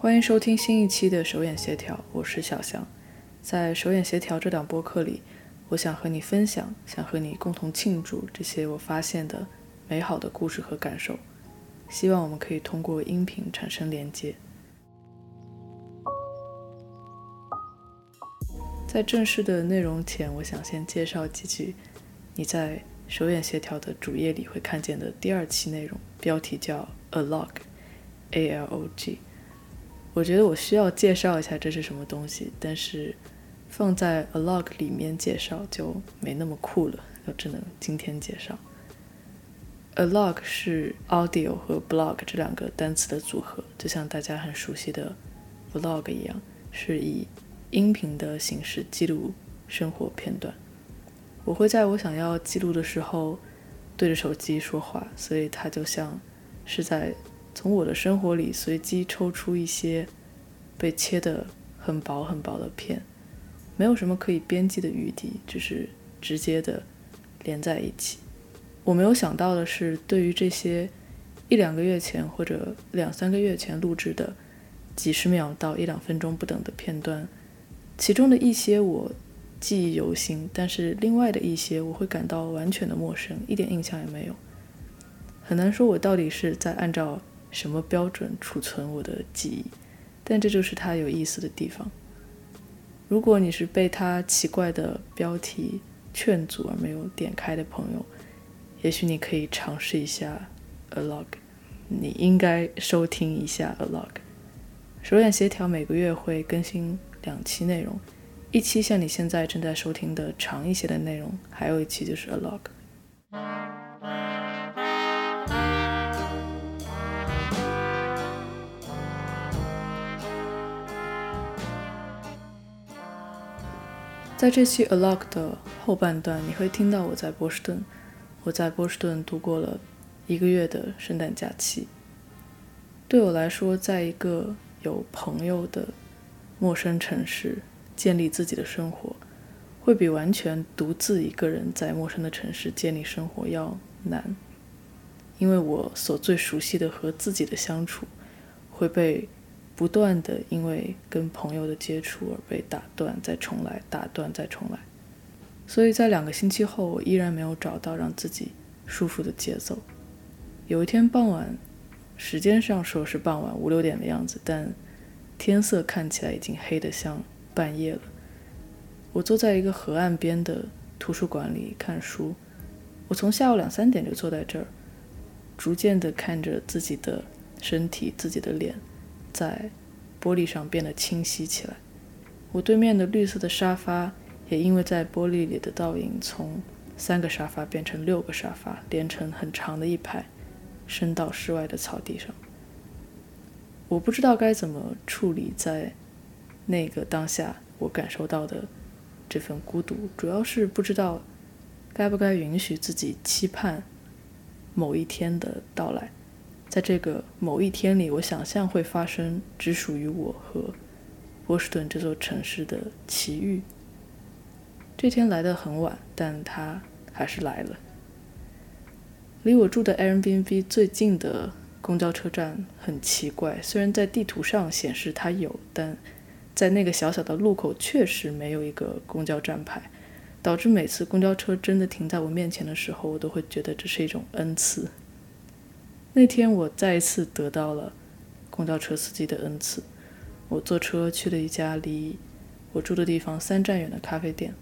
欢迎收听新一期的手眼协调，我是小翔。在手眼协调这档播客里，我想和你分享，想和你共同庆祝这些我发现的美好的故事和感受。希望我们可以通过音频产生连接。在正式的内容前，我想先介绍几句你在手眼协调的主页里会看见的第二期内容，标题叫 A Log，A L O G。我觉得我需要介绍一下这是什么东西，但是放在 A Log 里面介绍就没那么酷了，就只能今天介绍。A log 是 audio 和 blog 这两个单词的组合，就像大家很熟悉的 vlog 一样，是以音频的形式记录生活片段。我会在我想要记录的时候对着手机说话，所以它就像是在从我的生活里随机抽出一些被切得很薄很薄的片，没有什么可以编辑的余地，就是直接的连在一起。我没有想到的是，对于这些一两个月前或者两三个月前录制的几十秒到一两分钟不等的片段，其中的一些我记忆犹新，但是另外的一些我会感到完全的陌生，一点印象也没有。很难说我到底是在按照什么标准储存我的记忆，但这就是它有意思的地方。如果你是被它奇怪的标题劝阻而没有点开的朋友，也许你可以尝试一下 A Log，你应该收听一下 A Log。手眼协调每个月会更新两期内容，一期像你现在正在收听的长一些的内容，还有一期就是 A Log。在这期 A Log 的后半段，你会听到我在波士顿。我在波士顿度过了一个月的圣诞假期。对我来说，在一个有朋友的陌生城市建立自己的生活，会比完全独自一个人在陌生的城市建立生活要难。因为我所最熟悉的和自己的相处，会被不断的因为跟朋友的接触而被打断，再重来，打断，再重来。所以在两个星期后，我依然没有找到让自己舒服的节奏。有一天傍晚，时间上说是傍晚五六点的样子，但天色看起来已经黑得像半夜了。我坐在一个河岸边的图书馆里看书。我从下午两三点就坐在这儿，逐渐的看着自己的身体、自己的脸在玻璃上变得清晰起来。我对面的绿色的沙发。也因为在玻璃里的倒影，从三个沙发变成六个沙发，连成很长的一排，伸到室外的草地上。我不知道该怎么处理在那个当下我感受到的这份孤独，主要是不知道该不该允许自己期盼某一天的到来。在这个某一天里，我想象会发生只属于我和波士顿这座城市的奇遇。这天来的很晚，但他还是来了。离我住的 Airbnb 最近的公交车站很奇怪，虽然在地图上显示它有，但在那个小小的路口确实没有一个公交站牌，导致每次公交车真的停在我面前的时候，我都会觉得这是一种恩赐。那天我再一次得到了公交车司机的恩赐，我坐车去了一家离我住的地方三站远的咖啡店。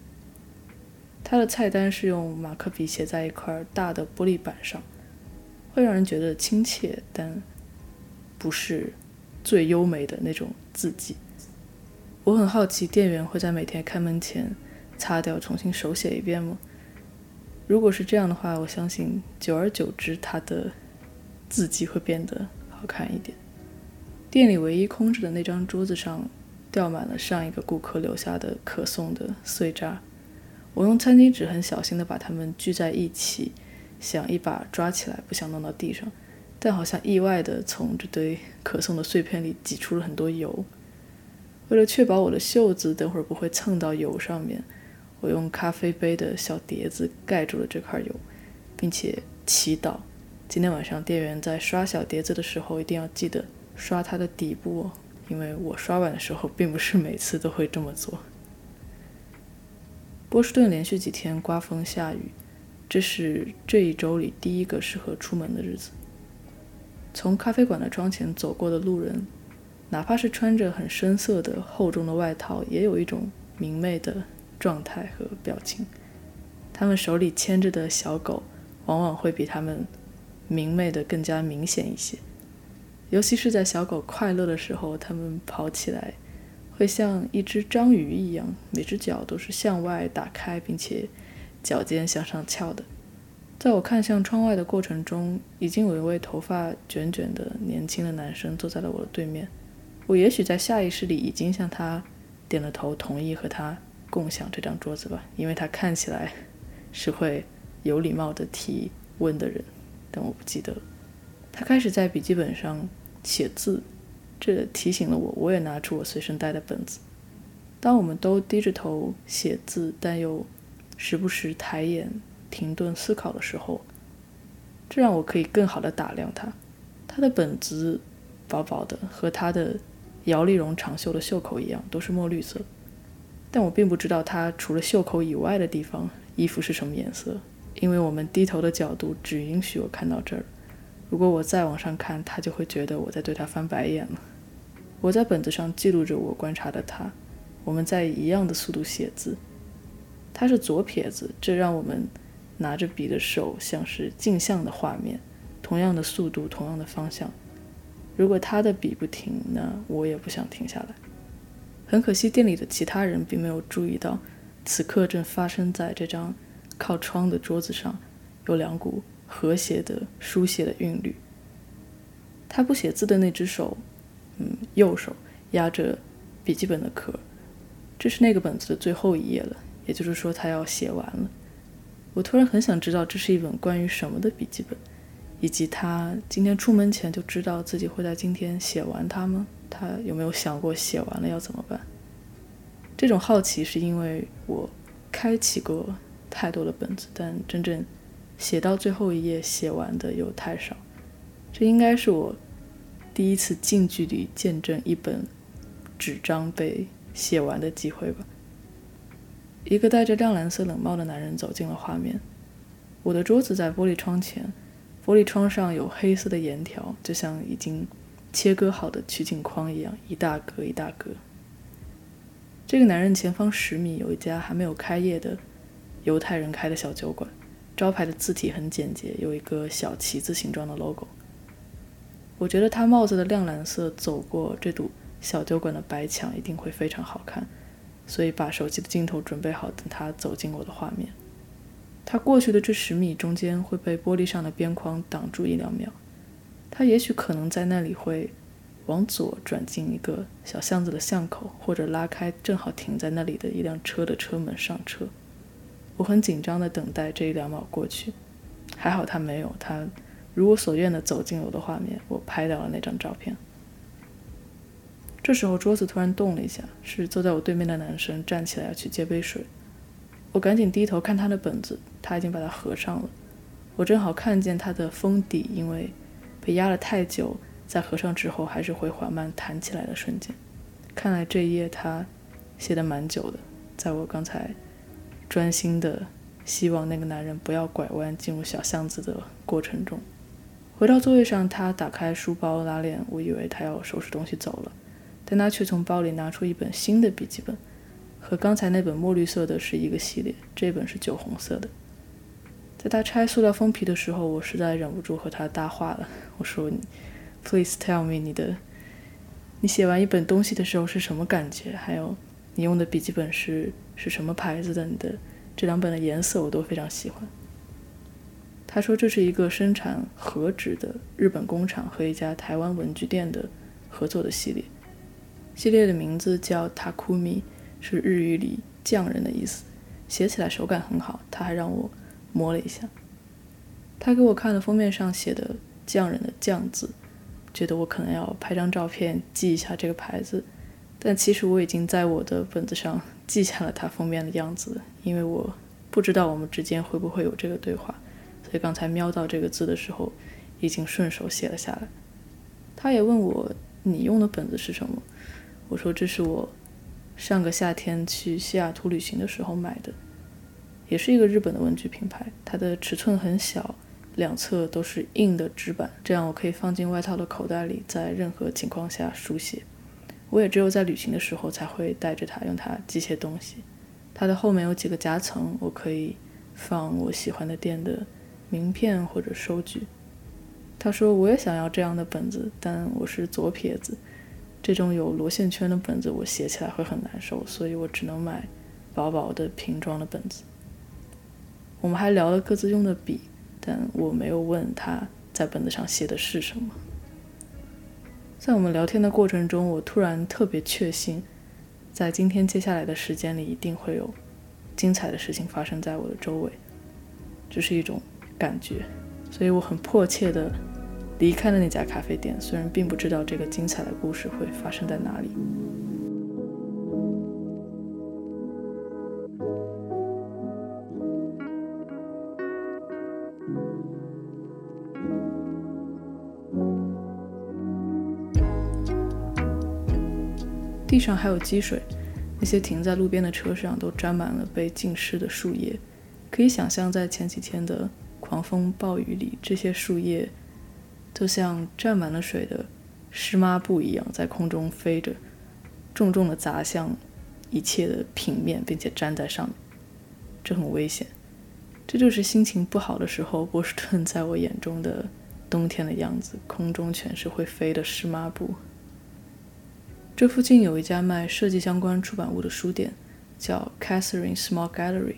它的菜单是用马克笔写在一块大的玻璃板上，会让人觉得亲切，但不是最优美的那种字迹。我很好奇，店员会在每天开门前擦掉，重新手写一遍吗？如果是这样的话，我相信久而久之，它的字迹会变得好看一点。店里唯一空着的那张桌子上，掉满了上一个顾客留下的可颂的碎渣。我用餐巾纸很小心地把它们聚在一起，想一把抓起来，不想弄到地上，但好像意外地从这堆可颂的碎片里挤出了很多油。为了确保我的袖子等会儿不会蹭到油上面，我用咖啡杯的小碟子盖住了这块油，并且祈祷今天晚上店员在刷小碟子的时候一定要记得刷它的底部哦，因为我刷碗的时候并不是每次都会这么做。波士顿连续几天刮风下雨，这是这一周里第一个适合出门的日子。从咖啡馆的窗前走过的路人，哪怕是穿着很深色的厚重的外套，也有一种明媚的状态和表情。他们手里牵着的小狗，往往会比他们明媚的更加明显一些。尤其是在小狗快乐的时候，它们跑起来会像一只章鱼一样，每只脚都是向外打开，并且脚尖向上翘的。在我看向窗外的过程中，已经有一位头发卷卷的年轻的男生坐在了我的对面。我也许在下意识里已经向他点了头，同意和他共享这张桌子吧，因为他看起来是会有礼貌的提问的人。但我不记得。他开始在笔记本上写字，这提醒了我，我也拿出我随身带的本子。当我们都低着头写字，但又时不时抬眼停顿思考的时候，这让我可以更好的打量他。他的本子薄薄的，和他的摇粒绒长袖的袖口一样，都是墨绿色。但我并不知道他除了袖口以外的地方衣服是什么颜色，因为我们低头的角度只允许我看到这儿。如果我再往上看，他就会觉得我在对他翻白眼了。我在本子上记录着我观察的他，我们在一样的速度写字。他是左撇子，这让我们拿着笔的手像是镜像的画面，同样的速度，同样的方向。如果他的笔不停，那我也不想停下来。很可惜，店里的其他人并没有注意到，此刻正发生在这张靠窗的桌子上有两股。和谐的书写的韵律。他不写字的那只手，嗯，右手压着笔记本的壳。这是那个本子的最后一页了，也就是说他要写完了。我突然很想知道这是一本关于什么的笔记本，以及他今天出门前就知道自己会在今天写完它吗？他有没有想过写完了要怎么办？这种好奇是因为我开启过太多的本子，但真正。写到最后一页，写完的又太少，这应该是我第一次近距离见证一本纸张被写完的机会吧。一个戴着亮蓝色冷帽的男人走进了画面。我的桌子在玻璃窗前，玻璃窗上有黑色的沿条，就像已经切割好的取景框一样，一大格一大格。这个男人前方十米有一家还没有开业的犹太人开的小酒馆。招牌的字体很简洁，有一个小旗子形状的 logo。我觉得他帽子的亮蓝色走过这堵小酒馆的白墙一定会非常好看，所以把手机的镜头准备好，等他走进我的画面。他过去的这十米中间会被玻璃上的边框挡住一两秒，他也许可能在那里会往左转进一个小巷子的巷口，或者拉开正好停在那里的一辆车的车门上车。我很紧张地等待这一两秒过去，还好他没有，他如我所愿地走进了我的画面，我拍到了那张照片。这时候桌子突然动了一下，是坐在我对面的男生站起来要去接杯水，我赶紧低头看他的本子，他已经把它合上了。我正好看见他的封底，因为被压了太久，在合上之后还是会缓慢弹起来的瞬间。看来这一页他写的蛮久的，在我刚才。专心的希望那个男人不要拐弯进入小巷子的过程中，回到座位上，他打开书包拉链，我以为他要收拾东西走了，但他却从包里拿出一本新的笔记本，和刚才那本墨绿色的是一个系列，这本是酒红色的。在他拆塑料封皮的时候，我实在忍不住和他搭话了，我说你：“Please tell me 你的，你写完一本东西的时候是什么感觉？还有你用的笔记本是？”是什么牌子的？你的这两本的颜色我都非常喜欢。他说这是一个生产和纸的日本工厂和一家台湾文具店的合作的系列，系列的名字叫 Takumi，是日语里匠人的意思，写起来手感很好。他还让我摸了一下，他给我看了封面上写的匠人的匠字，觉得我可能要拍张照片记一下这个牌子，但其实我已经在我的本子上。记下了他封面的样子，因为我不知道我们之间会不会有这个对话，所以刚才瞄到这个字的时候，已经顺手写了下来。他也问我：“你用的本子是什么？”我说：“这是我上个夏天去西雅图旅行的时候买的，也是一个日本的文具品牌。它的尺寸很小，两侧都是硬的纸板，这样我可以放进外套的口袋里，在任何情况下书写。我也只有在旅行的时候才会带着它，用它记些东西。它的后面有几个夹层，我可以放我喜欢的店的名片或者收据。”他说：“我也想要这样的本子，但我是左撇子，这种有螺线圈的本子我写起来会很难受，所以我只能买薄薄的瓶装的本子。”我们还聊了各自用的笔，但我没有问他在本子上写的是什么。在我们聊天的过程中，我突然特别确信，在今天接下来的时间里，一定会有精彩的事情发生在我的周围，这是一种感觉。所以我很迫切地离开了那家咖啡店，虽然并不知道这个精彩的故事会发生在哪里。上还有积水，那些停在路边的车上都沾满了被浸湿的树叶，可以想象在前几天的。狂风暴雨里，这些树叶就像沾满了水的湿抹布一样，在空中飞着，重重的砸向一切的平面，并且粘在上面。这很危险。这就是心情不好的时候，波士顿在我眼中的冬天的样子。空中全是会飞的湿抹布。这附近有一家卖设计相关出版物的书店，叫 Catherine Small Gallery。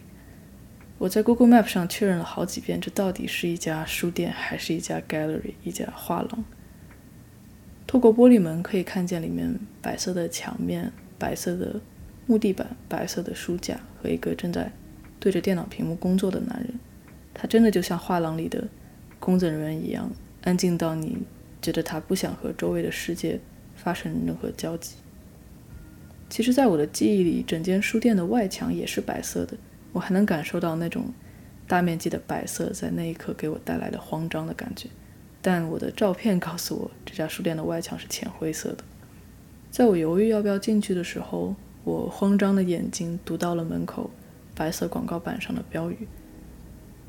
我在 Google Map 上确认了好几遍，这到底是一家书店还是一家 gallery，一家画廊？透过玻璃门可以看见里面白色的墙面、白色的木地板、白色的书架和一个正在对着电脑屏幕工作的男人。他真的就像画廊里的工作人员一样，安静到你觉得他不想和周围的世界发生任何交集。其实，在我的记忆里，整间书店的外墙也是白色的。我还能感受到那种大面积的白色在那一刻给我带来的慌张的感觉，但我的照片告诉我，这家书店的外墙是浅灰色的。在我犹豫要不要进去的时候，我慌张的眼睛读到了门口白色广告板上的标语：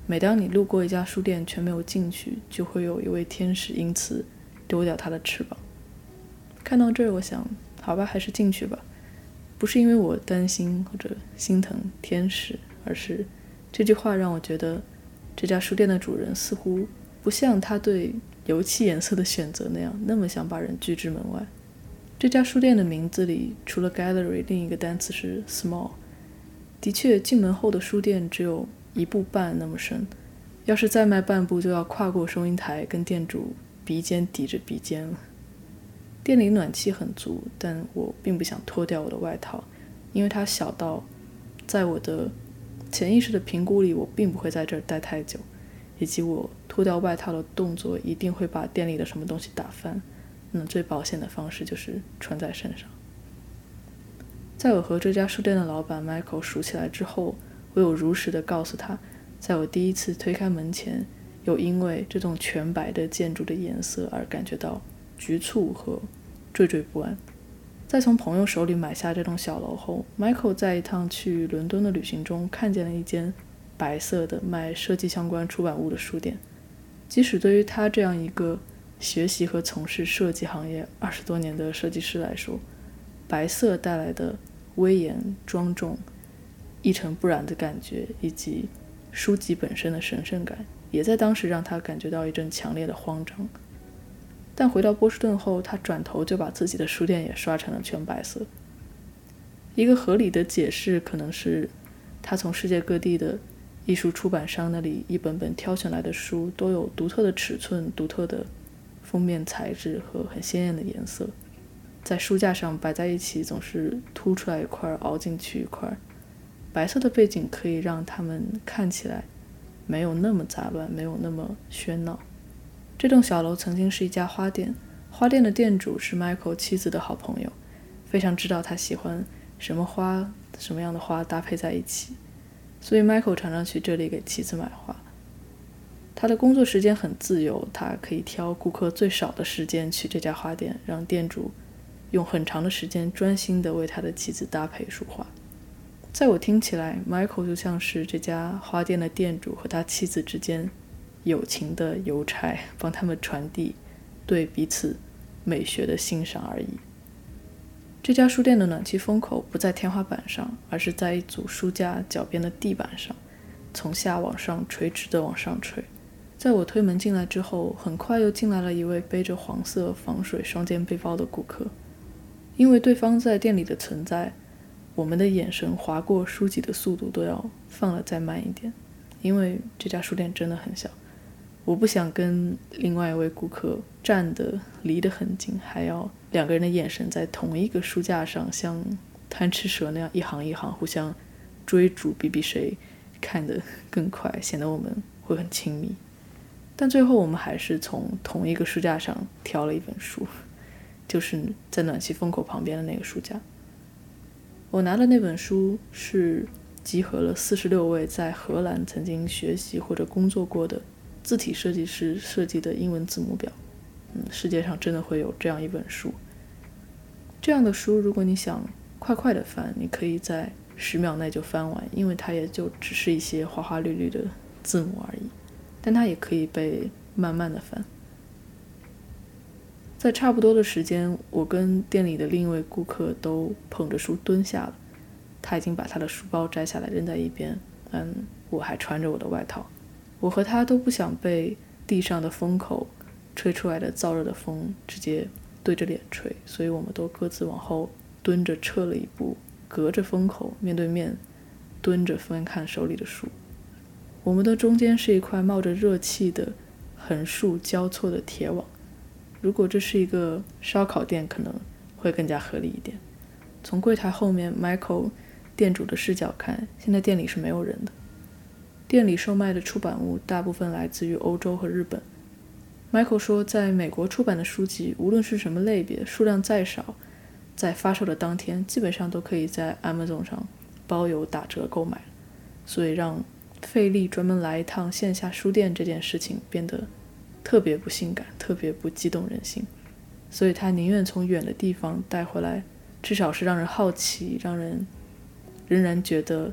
每当你路过一家书店却没有进去，就会有一位天使因此丢掉他的翅膀。看到这儿，我想，好吧，还是进去吧。不是因为我担心或者心疼天使。而是这句话让我觉得，这家书店的主人似乎不像他对油漆颜色的选择那样那么想把人拒之门外。这家书店的名字里除了 gallery，另一个单词是 small。的确，进门后的书店只有一步半那么深，要是再迈半步，就要跨过收银台，跟店主鼻尖抵着鼻尖了。店里暖气很足，但我并不想脱掉我的外套，因为它小到在我的。潜意识的评估里，我并不会在这儿待太久，以及我脱掉外套的动作一定会把店里的什么东西打翻。那最保险的方式就是穿在身上。在我和这家书店的老板 Michael 熟起来之后，我有如实的告诉他，在我第一次推开门前，有因为这栋全白的建筑的颜色而感觉到局促和惴惴不安。在从朋友手里买下这栋小楼后，Michael 在一趟去伦敦的旅行中看见了一间白色的卖设计相关出版物的书店。即使对于他这样一个学习和从事设计行业二十多年的设计师来说，白色带来的威严、庄重、一尘不染的感觉，以及书籍本身的神圣感，也在当时让他感觉到一阵强烈的慌张。但回到波士顿后，他转头就把自己的书店也刷成了全白色。一个合理的解释可能是，他从世界各地的艺术出版商那里一本本挑选来的书都有独特的尺寸、独特的封面材质和很鲜艳的颜色，在书架上摆在一起，总是凸出来一块，凹进去一块。白色的背景可以让他们看起来没有那么杂乱，没有那么喧闹。这栋小楼曾经是一家花店，花店的店主是 Michael 妻子的好朋友，非常知道他喜欢什么花，什么样的花搭配在一起，所以 Michael 常常去这里给妻子买花。他的工作时间很自由，他可以挑顾客最少的时间去这家花店，让店主用很长的时间专心地为他的妻子搭配束花。在我听起来，Michael 就像是这家花店的店主和他妻子之间友情的邮差，帮他们传递对彼此美学的欣赏而已。这家书店的暖气风口不在天花板上，而是在一组书架脚边的地板上，从下往上垂直的往上吹。在我推门进来之后，很快又进来了一位背着黄色防水双肩背包的顾客。因为对方在店里的存在，我们的眼神划过书籍的速度都要放了再慢一点。因为这家书店真的很小，我不想跟另外一位顾客站得离得很近，还要两个人的眼神在同一个书架上，像贪吃蛇那样一行一行互相追逐，比比谁看得更快，显得我们会很亲密。但最后，我们还是从同一个书架上挑了一本书，就是在暖气风口旁边的那个书架。我拿的那本书是集合了四十六位在荷兰曾经学习或者工作过的字体设计师设计的英文字母表。嗯，世界上真的会有这样一本书。这样的书，如果你想快快的翻，你可以在十秒内就翻完，因为它也就只是一些花花绿绿的字母而已。但它也可以被慢慢的翻。在差不多的时间，我跟店里的另一位顾客都捧着书蹲下了。他已经把他的书包摘下来扔在一边，嗯，我还穿着我的外套。我和他都不想被地上的风口吹出来的燥热的风直接对着脸吹，所以我们都各自往后蹲着撤了一步，隔着风口面对面蹲着翻看手里的书。我们的中间是一块冒着热气的横竖交错的铁网。如果这是一个烧烤店，可能会更加合理一点。从柜台后面，Michael 店主的视角看，现在店里是没有人的。店里售卖的出版物大部分来自于欧洲和日本。Michael 说，在美国出版的书籍，无论是什么类别，数量再少，在发售的当天，基本上都可以在 Amazon 上包邮打折购买。所以让费力专门来一趟线下书店这件事情变得特别不性感，特别不激动人心，所以他宁愿从远的地方带回来，至少是让人好奇、让人仍然觉得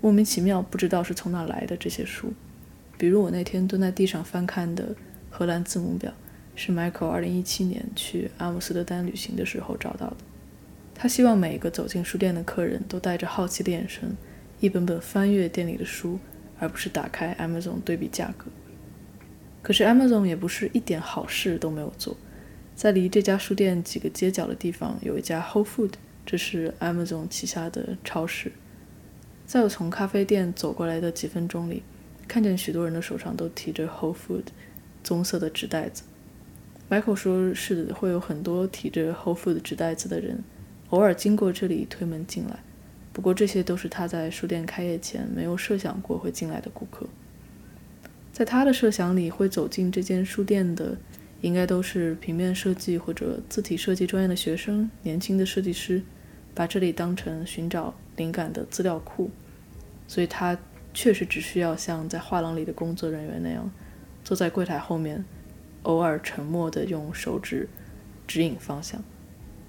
莫名其妙、不知道是从哪来的这些书。比如我那天蹲在地上翻看的荷兰字母表，是 Michael 2017年去阿姆斯特丹旅行的时候找到的。他希望每一个走进书店的客人都带着好奇的眼神，一本本翻阅店里的书。而不是打开 Amazon 对比价格。可是 Amazon 也不是一点好事都没有做。在离这家书店几个街角的地方，有一家 Whole Food，这是 Amazon 旗下的超市。在我从咖啡店走过来的几分钟里，看见许多人的手上都提着 Whole Food 棕色的纸袋子。Michael 说是会有很多提着 Whole Food 纸袋子的人，偶尔经过这里推门进来。不过这些都是他在书店开业前没有设想过会进来的顾客。在他的设想里，会走进这间书店的，应该都是平面设计或者字体设计专业的学生、年轻的设计师，把这里当成寻找灵感的资料库。所以他确实只需要像在画廊里的工作人员那样，坐在柜台后面，偶尔沉默地用手指指引方向，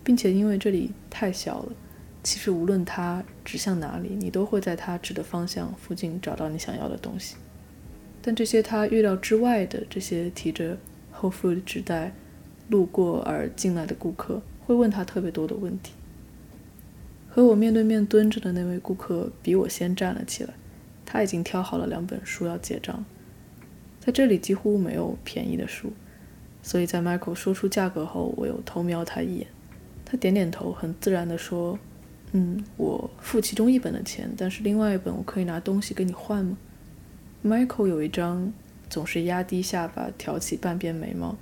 并且因为这里太小了。其实无论他指向哪里，你都会在他指的方向附近找到你想要的东西。但这些他预料之外的这些提着 Whole Food 纸袋路过而进来的顾客，会问他特别多的问题。和我面对面蹲着的那位顾客比我先站了起来，他已经挑好了两本书要结账。在这里几乎没有便宜的书，所以在 Michael 说出价格后，我又偷瞄他一眼。他点点头，很自然地说。嗯，我付其中一本的钱，但是另外一本我可以拿东西跟你换吗？Michael 有一张总是压低下巴、挑起半边眉毛、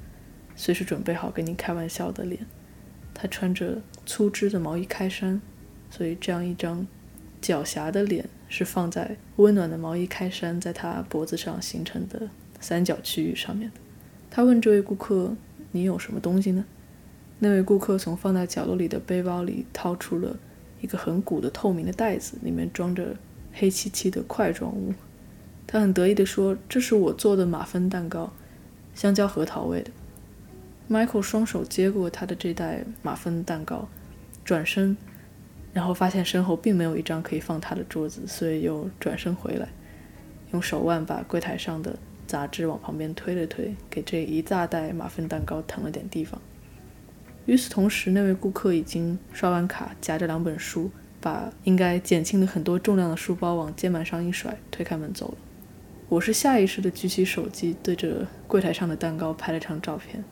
随时准备好跟你开玩笑的脸。他穿着粗织的毛衣开衫，所以这样一张狡黠的脸是放在温暖的毛衣开衫在他脖子上形成的三角区域上面的。他问这位顾客：“你有什么东西呢？”那位顾客从放在角落里的背包里掏出了。一个很鼓的透明的袋子，里面装着黑漆漆的块状物。他很得意地说：“这是我做的马芬蛋糕，香蕉核桃味的。” Michael 双手接过他的这袋马芬蛋糕，转身，然后发现身后并没有一张可以放他的桌子，所以又转身回来，用手腕把柜台上的杂志往旁边推了推，给这一大袋马芬蛋糕腾了点地方。与此同时，那位顾客已经刷完卡，夹着两本书，把应该减轻了很多重量的书包往肩膀上一甩，推开门走了。我是下意识地举起手机，对着柜台上的蛋糕拍了张照片。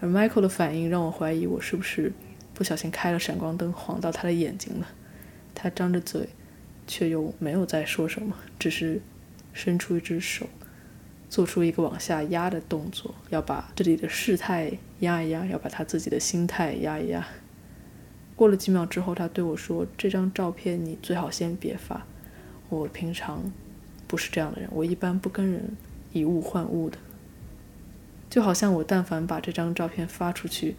而 Michael 的反应让我怀疑，我是不是不小心开了闪光灯，晃到他的眼睛了。他张着嘴，却又没有再说什么，只是伸出一只手，做出一个往下压的动作，要把这里的事态压一压，要把他自己的心态压一压。过了几秒之后，他对我说：“这张照片你最好先别发。我平常不是这样的人，我一般不跟人以物换物的。”就好像我但凡把这张照片发出去，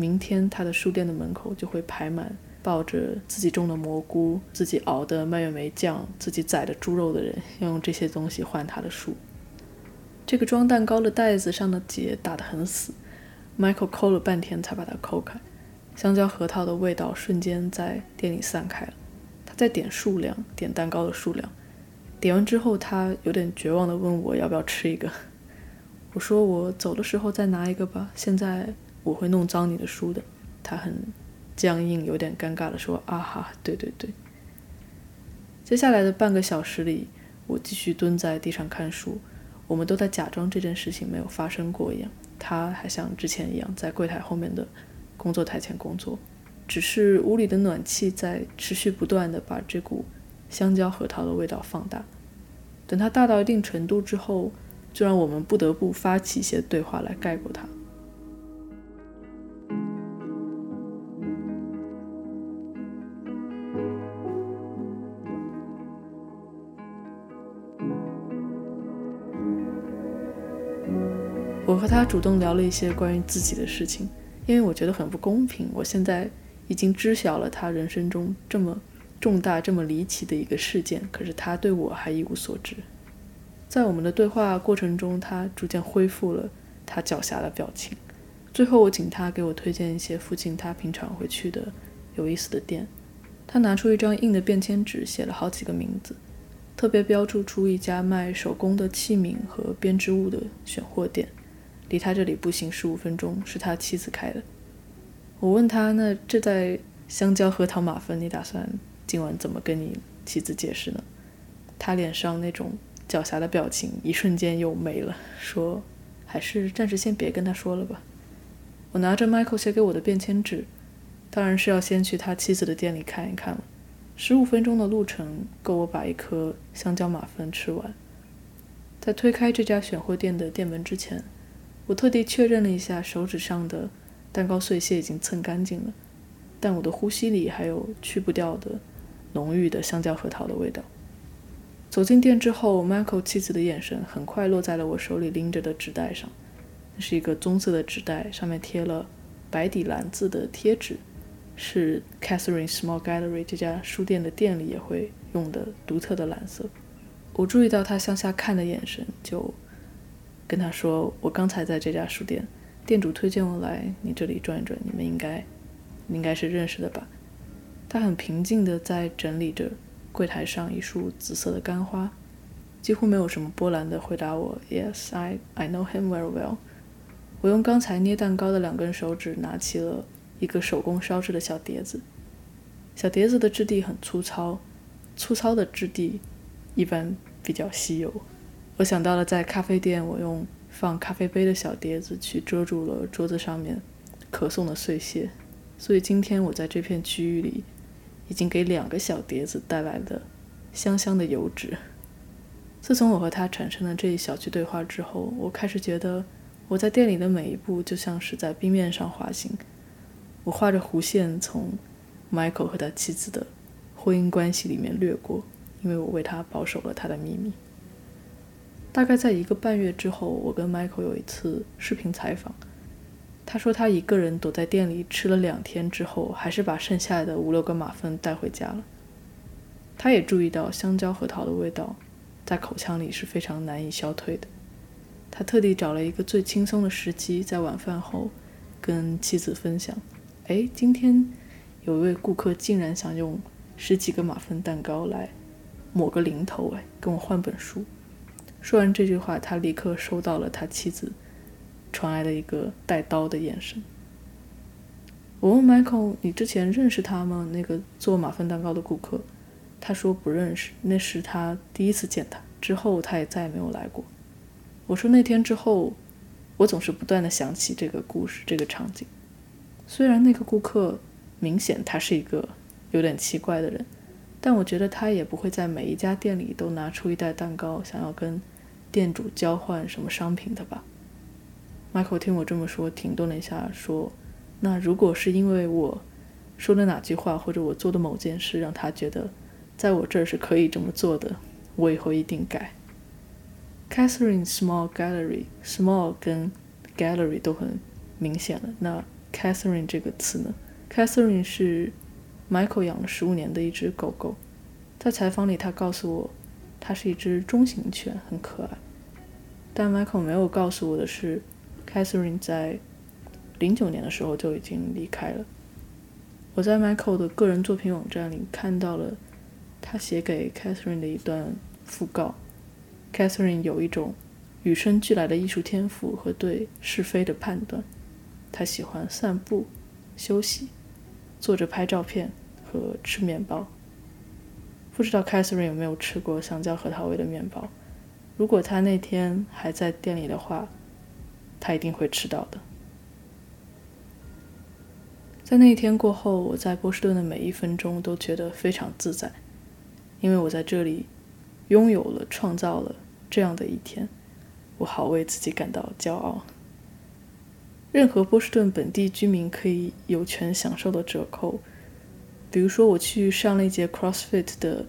明天他的书店的门口就会排满抱着自己种的蘑菇、自己熬的蔓越莓酱、自己宰的猪肉的人，要用这些东西换他的书。这个装蛋糕的袋子上的结打得很死，Michael 抠了半天才把它抠开，香蕉核桃的味道瞬间在店里散开了。他在点数量，点蛋糕的数量，点完之后，他有点绝望地问我要不要吃一个。我说我走的时候再拿一个吧，现在我会弄脏你的书的。他很僵硬，有点尴尬的说：“啊哈，对对对。”接下来的半个小时里，我继续蹲在地上看书，我们都在假装这件事情没有发生过一样。他还像之前一样在柜台后面的工作台前工作，只是屋里的暖气在持续不断的把这股香蕉核桃的味道放大。等它大到一定程度之后。就让我们不得不发起一些对话来盖过它。他主动聊了一些关于自己的事情，因为我觉得很不公平。我现在已经知晓了他人生中这么重大、这么离奇的一个事件，可是他对我还一无所知。在我们的对话过程中，他逐渐恢复了他狡黠的表情。最后，我请他给我推荐一些附近他平常会去的有意思的店。他拿出一张硬的便签纸，写了好几个名字，特别标注出一家卖手工的器皿和编织物的选货店，离他这里步行十五分钟，是他妻子开的。我问他：“那这袋香蕉核桃马芬，你打算今晚怎么跟你妻子解释呢？”他脸上那种。狡黠的表情一瞬间又没了，说：“还是暂时先别跟他说了吧。”我拿着 Michael 写给我的便签纸，当然是要先去他妻子的店里看一看了。十五分钟的路程够我把一颗香蕉马芬吃完。在推开这家选货店的店门之前，我特地确认了一下手指上的蛋糕碎屑已经蹭干净了，但我的呼吸里还有去不掉的浓郁的香蕉核桃的味道。走进店之后，Michael 妻子的眼神很快落在了我手里拎着的纸袋上。那是一个棕色的纸袋，上面贴了白底蓝字的贴纸，是 Catherine Small Gallery 这家书店的店里也会用的独特的蓝色。我注意到他向下看的眼神，就跟他说：“我刚才在这家书店，店主推荐我来你这里转一转，你们应该应该是认识的吧？”他很平静地在整理着。柜台上一束紫色的干花，几乎没有什么波澜地回答我：“Yes, I I know him very well。”我用刚才捏蛋糕的两根手指拿起了一个手工烧制的小碟子，小碟子的质地很粗糙，粗糙的质地一般比较稀有。我想到了在咖啡店，我用放咖啡杯的小碟子去遮住了桌子上面可颂的碎屑，所以今天我在这片区域里。已经给两个小碟子带来了香香的油脂。自从我和他产生了这一小句对话之后，我开始觉得我在店里的每一步就像是在冰面上滑行。我画着弧线从 Michael 和他妻子的婚姻关系里面掠过，因为我为他保守了他的秘密。大概在一个半月之后，我跟 Michael 有一次视频采访。他说他一个人躲在店里吃了两天之后，还是把剩下的五六个马芬带回家了。他也注意到香蕉核桃的味道在口腔里是非常难以消退的。他特地找了一个最轻松的时机，在晚饭后跟妻子分享：“哎，今天有一位顾客竟然想用十几个马芬蛋糕来抹个零头，哎，跟我换本书。”说完这句话，他立刻收到了他妻子传来的一个带刀的眼神。我问 Michael：“ 你之前认识他吗？那个做马芬蛋糕的顾客？”他说不认识，那是他第一次见他，之后他也再也没有来过。我说那天之后，我总是不断的想起这个故事，这个场景。虽然那个顾客明显他是一个有点奇怪的人，但我觉得他也不会在每一家店里都拿出一袋蛋糕，想要跟店主交换什么商品的吧。Michael 听我这么说，停顿了一下，说：“那如果是因为我说的哪句话，或者我做的某件事，让他觉得在我这儿是可以这么做的，我以后一定改。” Catherine Small Gallery，Small 跟 Gallery 都很明显了。那 Catherine 这个词呢？Catherine 是 Michael 养了十五年的一只狗狗。在采访里，他告诉我，它是一只中型犬，很可爱。但 Michael 没有告诉我的是，Catherine 在零九年的时候就已经离开了。我在 Michael 的个人作品网站里看到了他写给 Catherine 的一段讣告。Catherine 有一种与生俱来的艺术天赋和对是非的判断。她喜欢散步、休息、坐着拍照片和吃面包。不知道 Catherine 有没有吃过香蕉核桃味的面包？如果她那天还在店里的话，她一定会吃到的。在那一天过后，我在波士顿的每一分钟都觉得非常自在，因为我在这里。拥有了，创造了这样的一天，我好为自己感到骄傲。任何波士顿本地居民可以有权享受的折扣，比如说我去上了一节 CrossFit 的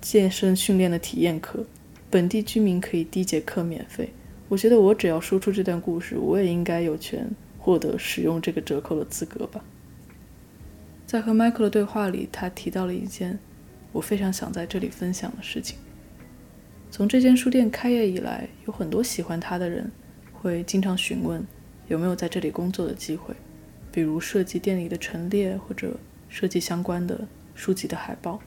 健身训练的体验课，本地居民可以第一节课免费。我觉得我只要说出这段故事，我也应该有权获得使用这个折扣的资格吧。在和 Michael 的对话里，他提到了一件。我非常想在这里分享的事情。从这间书店开业以来，有很多喜欢它的人会经常询问有没有在这里工作的机会，比如设计店里的陈列或者设计相关的书籍的海报。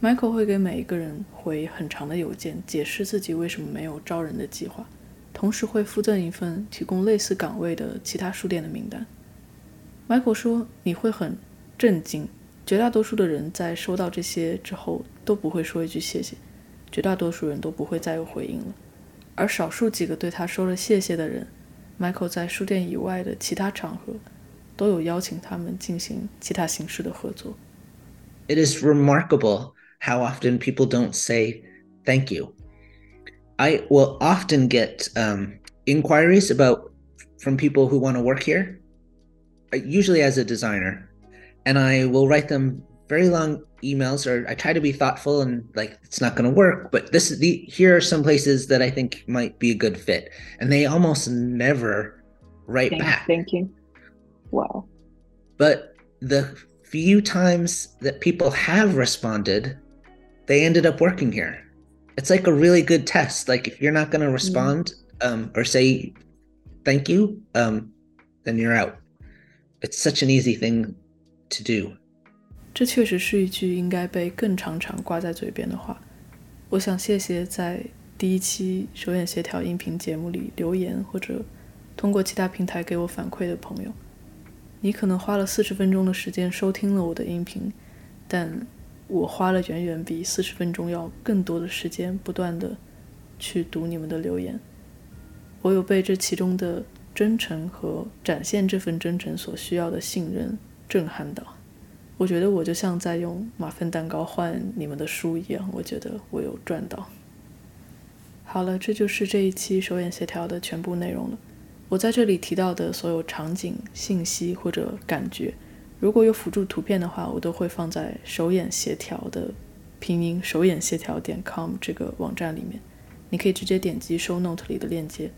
Michael 会给每一个人回很长的邮件，解释自己为什么没有招人的计划，同时会附赠一份提供类似岗位的其他书店的名单。Michael 说：“你会很震惊。”绝大多数的人在收到这些之后都不会说一句谢谢，绝大多数人都不会再有回应了。而少数几个对他说了谢谢的人，Michael 在书店以外的其他场合都有邀请他们进行其他形式的合作。It is remarkable how often people don't say thank you. I will often get um, inquiries about from people who want to work here, usually as a designer and I will write them very long emails or I try to be thoughtful and like it's not going to work but this is the here are some places that I think might be a good fit and they almost never write Thank, back thank you wow but the few times that people have responded they ended up working here it's like a really good test like if you're not going to respond um, or say thank you um, then you're out it's such an easy thing to do，这确实是一句应该被更常常挂在嘴边的话。我想谢谢在第一期手眼协调音频节目里留言或者通过其他平台给我反馈的朋友。 你可能花了四十分钟的时间收听了我的音频，但我花了远远比四十分钟要更多的时间，不断的去读你们的留言。我有被这其中的真诚和展现这份真诚所需要的信任。震撼到，我觉得我就像在用马芬蛋糕换你们的书一样，我觉得我有赚到。好了，这就是这一期手眼协调的全部内容了。我在这里提到的所有场景、信息或者感觉，如果有辅助图片的话，我都会放在手眼协调的拼音手眼协调点 com 这个网站里面，你可以直接点击 show note 里的链接。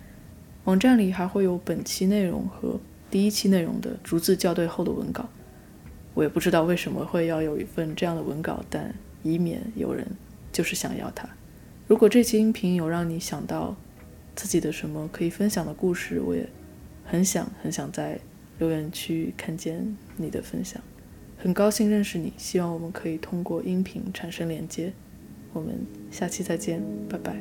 网站里还会有本期内容和第一期内容的逐字校对后的文稿。我也不知道为什么会要有一份这样的文稿，但以免有人就是想要它。如果这期音频有让你想到自己的什么可以分享的故事我也很想很想在留言区看见你的分享。很高兴认识你希望我们可以通过音频产生连接。我们下期再见拜拜。